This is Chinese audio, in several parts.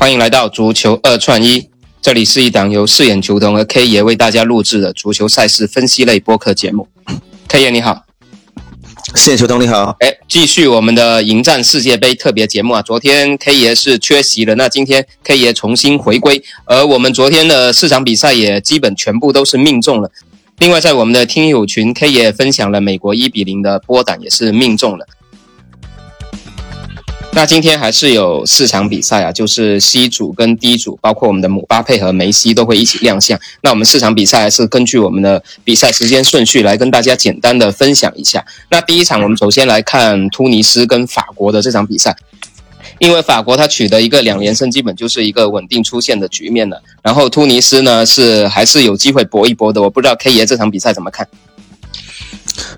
欢迎来到足球二串一，这里是一档由饰演球童和 K 爷为大家录制的足球赛事分析类播客节目。K 爷你好，饰演球童你好，哎，继续我们的迎战世界杯特别节目啊。昨天 K 爷是缺席了，那今天 K 爷重新回归，而我们昨天的四场比赛也基本全部都是命中了。另外，在我们的听友群，K 爷分享了美国一比零的波胆，也是命中了。那今天还是有四场比赛啊，就是 C 组跟 D 组，包括我们的姆巴佩和梅西都会一起亮相。那我们四场比赛还是根据我们的比赛时间顺序来跟大家简单的分享一下。那第一场，我们首先来看突尼斯跟法国的这场比赛，因为法国他取得一个两连胜，基本就是一个稳定出线的局面了。然后突尼斯呢是还是有机会搏一搏的。我不知道 K 爷这场比赛怎么看？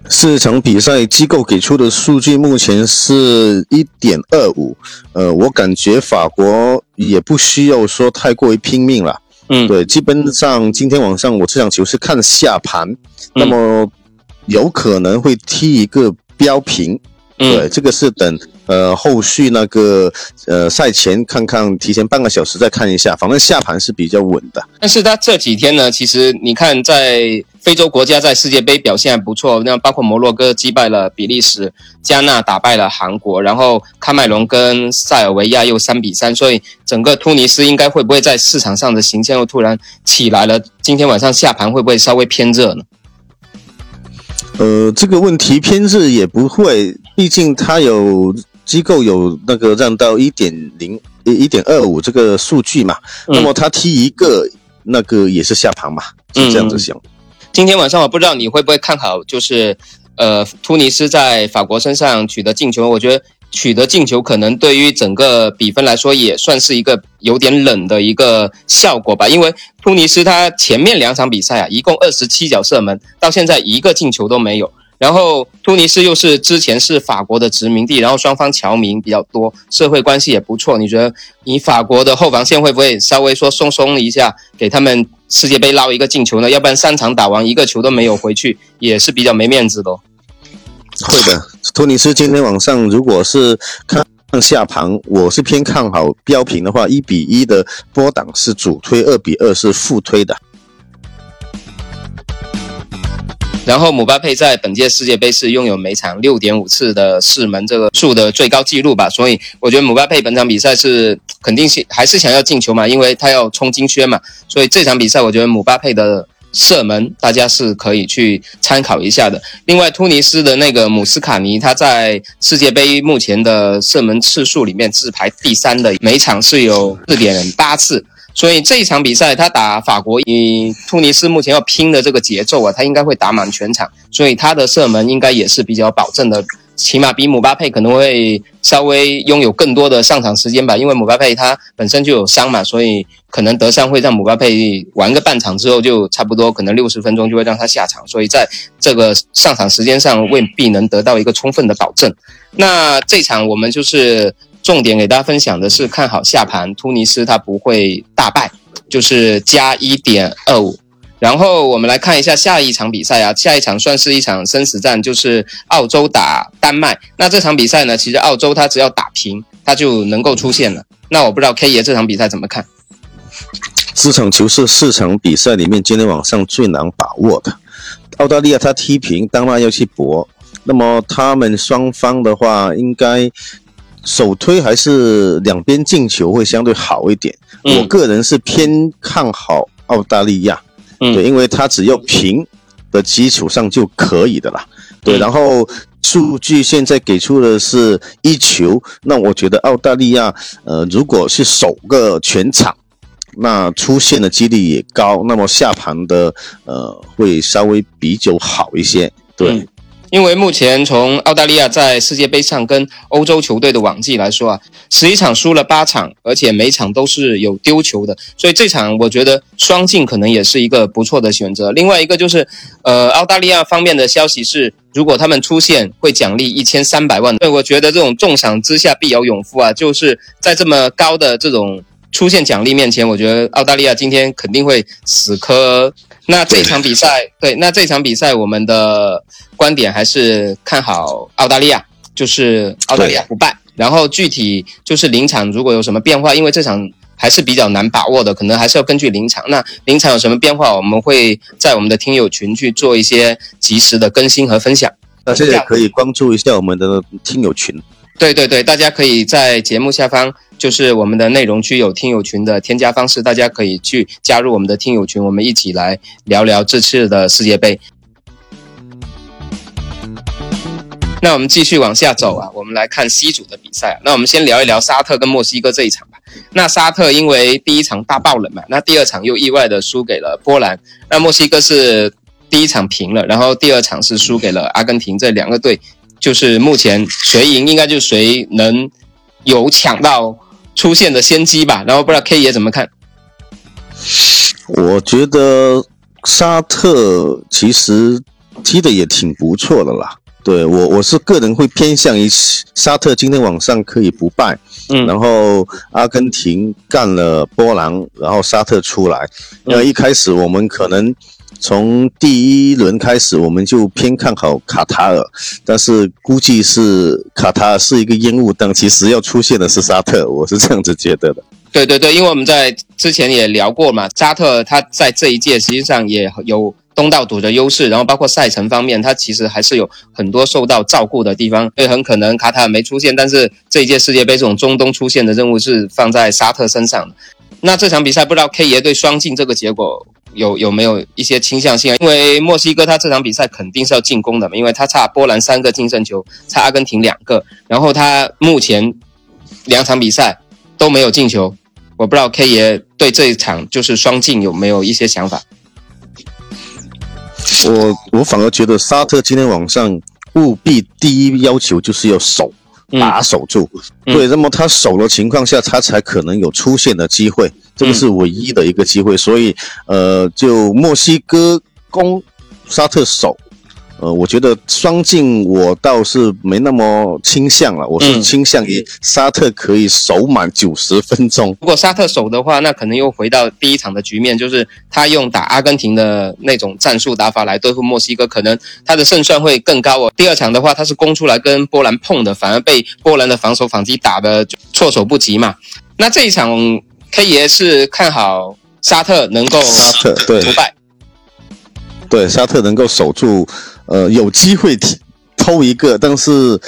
四场比赛机构给出的数据目前是一点二五，呃，我感觉法国也不需要说太过于拼命了，嗯，对，基本上今天晚上我这场球是看下盘，那么有可能会踢一个标平，对，这个是等。呃，后续那个呃赛前看看，提前半个小时再看一下，反正下盘是比较稳的。但是他这几天呢，其实你看，在非洲国家在世界杯表现还不错，那包括摩洛哥击败了比利时，加纳打败了韩国，然后喀麦隆跟塞尔维亚又三比三，所以整个突尼斯应该会不会在市场上的形象又突然起来了？今天晚上下盘会不会稍微偏热呢？呃，这个问题偏热也不会，毕竟它有。机构有那个让到一点零一一点二五这个数据嘛？那么他踢一个那个也是下盘嘛？是这样子想。今天晚上我不知道你会不会看好，就是呃突尼斯在法国身上取得进球。我觉得取得进球可能对于整个比分来说也算是一个有点冷的一个效果吧。因为突尼斯他前面两场比赛啊，一共二十七脚射门，到现在一个进球都没有。然后突尼斯又是之前是法国的殖民地，然后双方侨民比较多，社会关系也不错。你觉得你法国的后防线会不会稍微说松松一下，给他们世界杯捞一个进球呢？要不然三场打完一个球都没有回去，也是比较没面子的。会的，突尼斯今天晚上如果是看下盘，我是偏看好标平的话，一比一的波档是主推，二比二是副推的。然后姆巴佩在本届世界杯是拥有每场六点五次的射门这个数的最高纪录吧，所以我觉得姆巴佩本场比赛是肯定是还是想要进球嘛，因为他要冲金靴嘛，所以这场比赛我觉得姆巴佩的射门大家是可以去参考一下的。另外，突尼斯的那个姆斯卡尼他在世界杯目前的射门次数里面是排第三的，每场是有四点八次。所以这一场比赛，他打法国，以突尼斯目前要拼的这个节奏啊，他应该会打满全场，所以他的射门应该也是比较保证的，起码比姆巴佩可能会稍微拥有更多的上场时间吧。因为姆巴佩他本身就有伤嘛，所以可能德尚会让姆巴佩玩个半场之后，就差不多可能六十分钟就会让他下场，所以在这个上场时间上未必能得到一个充分的保证。那这场我们就是。重点给大家分享的是看好下盘，突尼斯它不会大败，就是加一点二五。然后我们来看一下下一场比赛啊，下一场算是一场生死战，就是澳洲打丹麦。那这场比赛呢，其实澳洲它只要打平，它就能够出线了。那我不知道 K 爷这场比赛怎么看？这场球是四场比赛里面今天晚上最难把握的。澳大利亚他踢平，丹麦要去搏，那么他们双方的话应该。首推还是两边进球会相对好一点。我个人是偏看好澳大利亚，对，因为他只要平的基础上就可以的啦。对，然后数据现在给出的是一球，那我觉得澳大利亚，呃，如果是首个全场，那出现的几率也高，那么下盘的呃会稍微比较好一些。对。因为目前从澳大利亚在世界杯上跟欧洲球队的往绩来说啊，十一场输了八场，而且每场都是有丢球的，所以这场我觉得双进可能也是一个不错的选择。另外一个就是，呃，澳大利亚方面的消息是，如果他们出现，会奖励一千三百万。对我觉得这种重赏之下必有勇夫啊，就是在这么高的这种出现奖励面前，我觉得澳大利亚今天肯定会死磕。那这场比赛，对，那这场比赛我们的观点还是看好澳大利亚，就是澳大利亚不败。然后具体就是临场如果有什么变化，因为这场。还是比较难把握的，可能还是要根据临场。那临场有什么变化，我们会在我们的听友群去做一些及时的更新和分享。那现在可以关注一下我们的听友群。对对对，大家可以在节目下方，就是我们的内容区有听友群的添加方式，大家可以去加入我们的听友群，我们一起来聊聊这次的世界杯。那我们继续往下走啊，我们来看 C 组的比赛。那我们先聊一聊沙特跟墨西哥这一场吧。那沙特因为第一场大爆冷嘛，那第二场又意外的输给了波兰。那墨西哥是第一场平了，然后第二场是输给了阿根廷。这两个队就是目前谁赢，应该就谁能有抢到出线的先机吧。然后不知道 K 爷怎么看？我觉得沙特其实踢的也挺不错的啦。对我，我是个人会偏向于沙特今天晚上可以不败，嗯，然后阿根廷干了波兰，然后沙特出来。因为一开始我们可能从第一轮开始我们就偏看好卡塔尔，但是估计是卡塔尔是一个烟雾弹，其实要出现的是沙特，我是这样子觉得的。对对对，因为我们在之前也聊过嘛，沙特他在这一届实际上也有。东道主的优势，然后包括赛程方面，它其实还是有很多受到照顾的地方，所以很可能卡塔尔没出现，但是这一届世界杯这种中东出现的任务是放在沙特身上的。那这场比赛不知道 K 爷对双进这个结果有有没有一些倾向性啊？因为墨西哥他这场比赛肯定是要进攻的嘛，因为他差波兰三个净胜球，差阿根廷两个，然后他目前两场比赛都没有进球，我不知道 K 爷对这一场就是双进有没有一些想法？我我反而觉得沙特今天晚上务必第一要求就是要守，把守住。对，那么他守的情况下，他才可能有出线的机会，这个是唯一的一个机会。所以，呃，就墨西哥攻，沙特守。呃，我觉得双进我倒是没那么倾向了，我是倾向于沙特可以守满九十分钟。如果沙特守的话，那可能又回到第一场的局面，就是他用打阿根廷的那种战术打法来对付墨西哥，可能他的胜算会更高哦。第二场的话，他是攻出来跟波兰碰的，反而被波兰的防守反击打的措手不及嘛。那这一场 K 爷是看好沙特能够沙特对不败，对沙特能够守住。呃，有机会偷一个，但是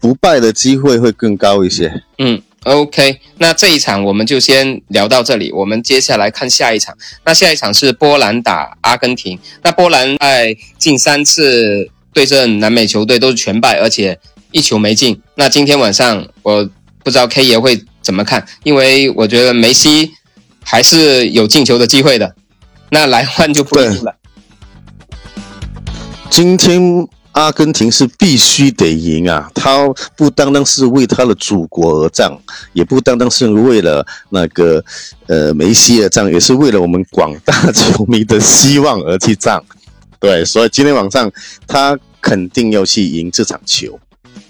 不败的机会会更高一些。嗯，OK，那这一场我们就先聊到这里。我们接下来看下一场。那下一场是波兰打阿根廷。那波兰在近三次对阵南美球队都是全败，而且一球没进。那今天晚上我不知道 K 爷会怎么看，因为我觉得梅西还是有进球的机会的。那莱万就不一定了。今天阿根廷是必须得赢啊！他不单单是为他的祖国而战，也不单单是为了那个呃梅西而战，也是为了我们广大球迷的希望而去战。对，所以今天晚上他肯定要去赢这场球。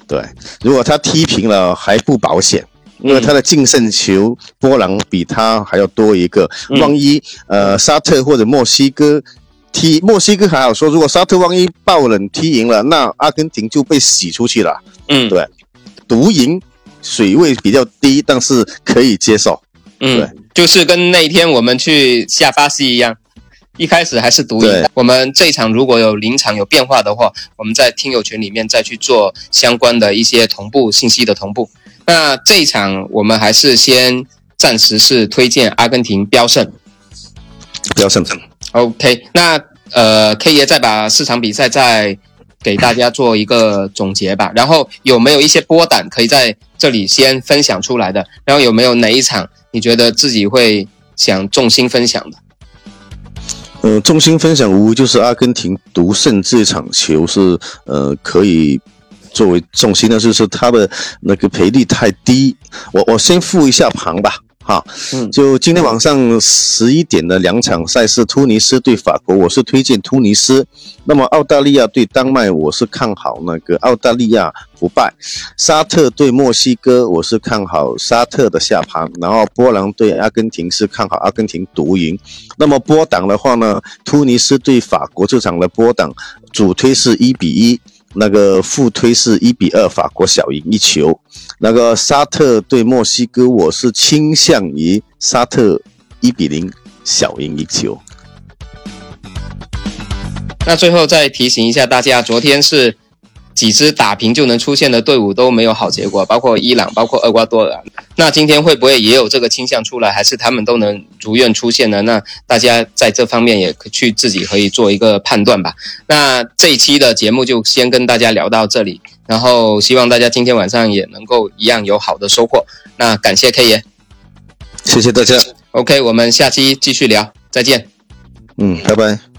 对，如果他踢平了还不保险，因为他的净胜球波兰比他还要多一个。万一呃沙特或者墨西哥。踢墨西哥还好说，如果沙特万一爆冷踢赢了，那阿根廷就被洗出去了。嗯，对，独赢水位比较低，但是可以接受。嗯，对，就是跟那一天我们去下巴西一样，一开始还是独赢。我们这场如果有临场有变化的话，我们在听友群里面再去做相关的一些同步信息的同步。那这一场我们还是先暂时是推荐阿根廷标胜，标胜。OK，那呃，K 爷再把四场比赛再给大家做一个总结吧。然后有没有一些波胆可以在这里先分享出来的？然后有没有哪一场你觉得自己会想重心分享的？呃，重心分享无就是阿根廷独胜这场球是呃可以作为重心呢，就是它的那个赔率太低。我我先复一下盘吧。哈，嗯，就今天晚上十一点的两场赛事，突尼斯对法国，我是推荐突尼斯。那么澳大利亚对丹麦，我是看好那个澳大利亚不败。沙特对墨西哥，我是看好沙特的下盘。然后波兰对阿根廷是看好阿根廷独赢。那么波档的话呢，突尼斯对法国这场的波档主推是一比一。那个复推是一比二，法国小赢一球。那个沙特对墨西哥，我是倾向于沙特一比零小赢一球。那最后再提醒一下大家，昨天是几支打平就能出线的队伍都没有好结果，包括伊朗，包括厄瓜多尔。那今天会不会也有这个倾向出来，还是他们都能如愿出线呢？那大家在这方面也去自己可以做一个判断吧。那这一期的节目就先跟大家聊到这里，然后希望大家今天晚上也能够一样有好的收获。那感谢 K 爷，谢谢大家。OK，我们下期继续聊，再见。嗯，拜拜。